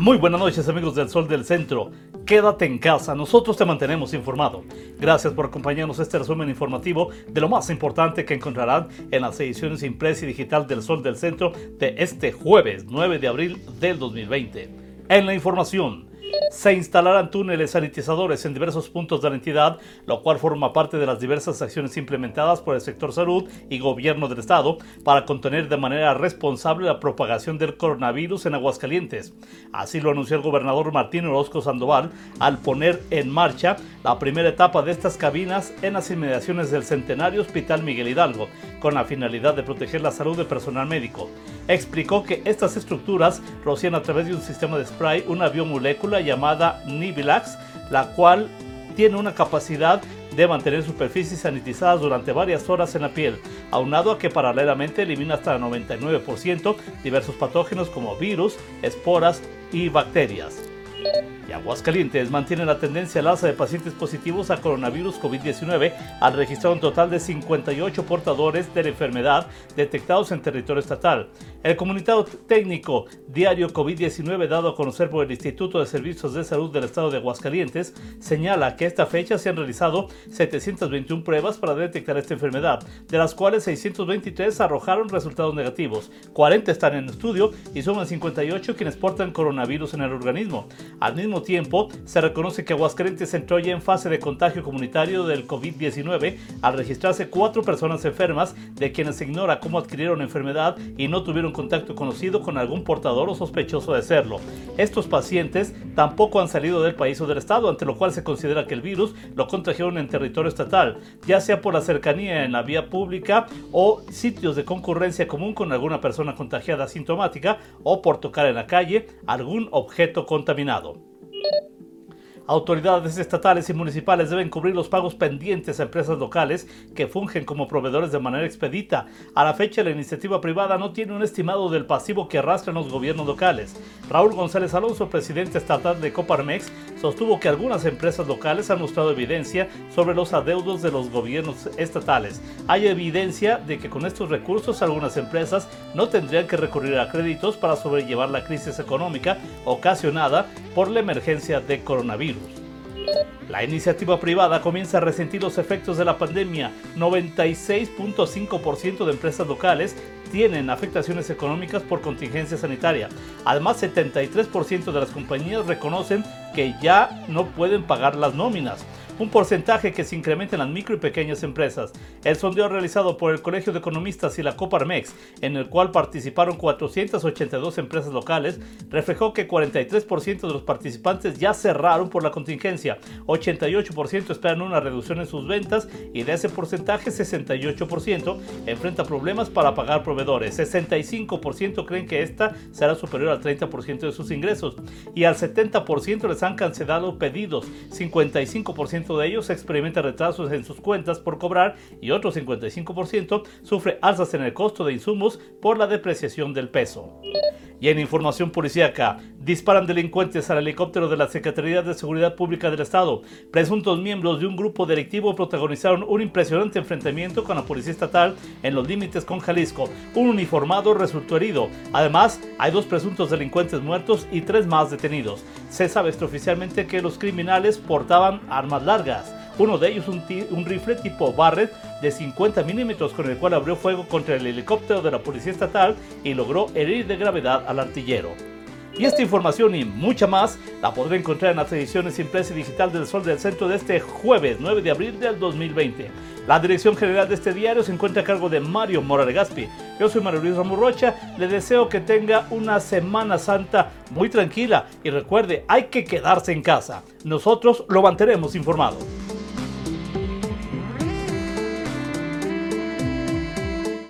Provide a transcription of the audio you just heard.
Muy buenas noches amigos del Sol del Centro. Quédate en casa, nosotros te mantenemos informado. Gracias por acompañarnos a este resumen informativo de lo más importante que encontrarán en las ediciones impresa y digital del Sol del Centro de este jueves 9 de abril del 2020. En la información, se instalarán túneles sanitizadores en diversos puntos de la entidad, lo cual forma parte de las diversas acciones implementadas por el sector salud y gobierno del estado para contener de manera responsable la propagación del coronavirus en Aguascalientes. Así lo anunció el gobernador Martín Orozco Sandoval al poner en marcha la primera etapa de estas cabinas en las inmediaciones del centenario Hospital Miguel Hidalgo, con la finalidad de proteger la salud del personal médico. Explicó que estas estructuras rocian a través de un sistema de spray una biomolécula llamada Nibilax, la cual tiene una capacidad de mantener superficies sanitizadas durante varias horas en la piel, aunado a que paralelamente elimina hasta el 99% diversos patógenos como virus, esporas y bacterias y Aguascalientes mantiene la tendencia al alza de pacientes positivos a coronavirus COVID-19 al registrar un total de 58 portadores de la enfermedad detectados en territorio estatal. El comunicado técnico diario COVID-19 dado a conocer por el Instituto de Servicios de Salud del Estado de Aguascalientes señala que esta fecha se han realizado 721 pruebas para detectar esta enfermedad, de las cuales 623 arrojaron resultados negativos, 40 están en estudio y suman 58 quienes portan coronavirus en el organismo. Al mismo tiempo, se reconoce que Aguascalientes entró ya en fase de contagio comunitario del COVID-19 al registrarse cuatro personas enfermas de quienes se ignora cómo adquirieron enfermedad y no tuvieron contacto conocido con algún portador o sospechoso de serlo. Estos pacientes tampoco han salido del país o del estado, ante lo cual se considera que el virus lo contagiaron en territorio estatal, ya sea por la cercanía en la vía pública o sitios de concurrencia común con alguna persona contagiada asintomática o por tocar en la calle algún objeto contaminado. Autoridades estatales y municipales deben cubrir los pagos pendientes a empresas locales que fungen como proveedores de manera expedita. A la fecha, la iniciativa privada no tiene un estimado del pasivo que arrastran los gobiernos locales. Raúl González Alonso, presidente estatal de Coparmex, sostuvo que algunas empresas locales han mostrado evidencia sobre los adeudos de los gobiernos estatales. Hay evidencia de que con estos recursos algunas empresas no tendrían que recurrir a créditos para sobrellevar la crisis económica ocasionada por la emergencia de coronavirus. La iniciativa privada comienza a resentir los efectos de la pandemia. 96.5% de empresas locales tienen afectaciones económicas por contingencia sanitaria. Además, 73% de las compañías reconocen que ya no pueden pagar las nóminas un porcentaje que se incrementa en las micro y pequeñas empresas. El sondeo realizado por el Colegio de Economistas y la Coparmex, en el cual participaron 482 empresas locales, reflejó que 43% de los participantes ya cerraron por la contingencia, 88% esperan una reducción en sus ventas y de ese porcentaje 68% enfrenta problemas para pagar proveedores, 65% creen que esta será superior al 30% de sus ingresos y al 70% les han cancelado pedidos, 55% de ellos experimenta retrasos en sus cuentas por cobrar y otro 55% sufre alzas en el costo de insumos por la depreciación del peso. Y en información policíaca, disparan delincuentes al helicóptero de la Secretaría de Seguridad Pública del Estado. Presuntos miembros de un grupo delictivo protagonizaron un impresionante enfrentamiento con la Policía Estatal en los límites con Jalisco. Un uniformado resultó herido. Además, hay dos presuntos delincuentes muertos y tres más detenidos. Se sabe extraoficialmente que los criminales portaban armas largas. Uno de ellos un, un rifle tipo Barrett de 50 milímetros con el cual abrió fuego contra el helicóptero de la Policía Estatal y logró herir de gravedad al artillero. Y esta información y mucha más la podrá encontrar en las ediciones impresa y digital del Sol del Centro de este jueves 9 de abril del 2020. La dirección general de este diario se encuentra a cargo de Mario Gaspi. Yo soy Mario Luis Ramón Rocha, le deseo que tenga una Semana Santa muy tranquila y recuerde, hay que quedarse en casa. Nosotros lo mantenemos informado.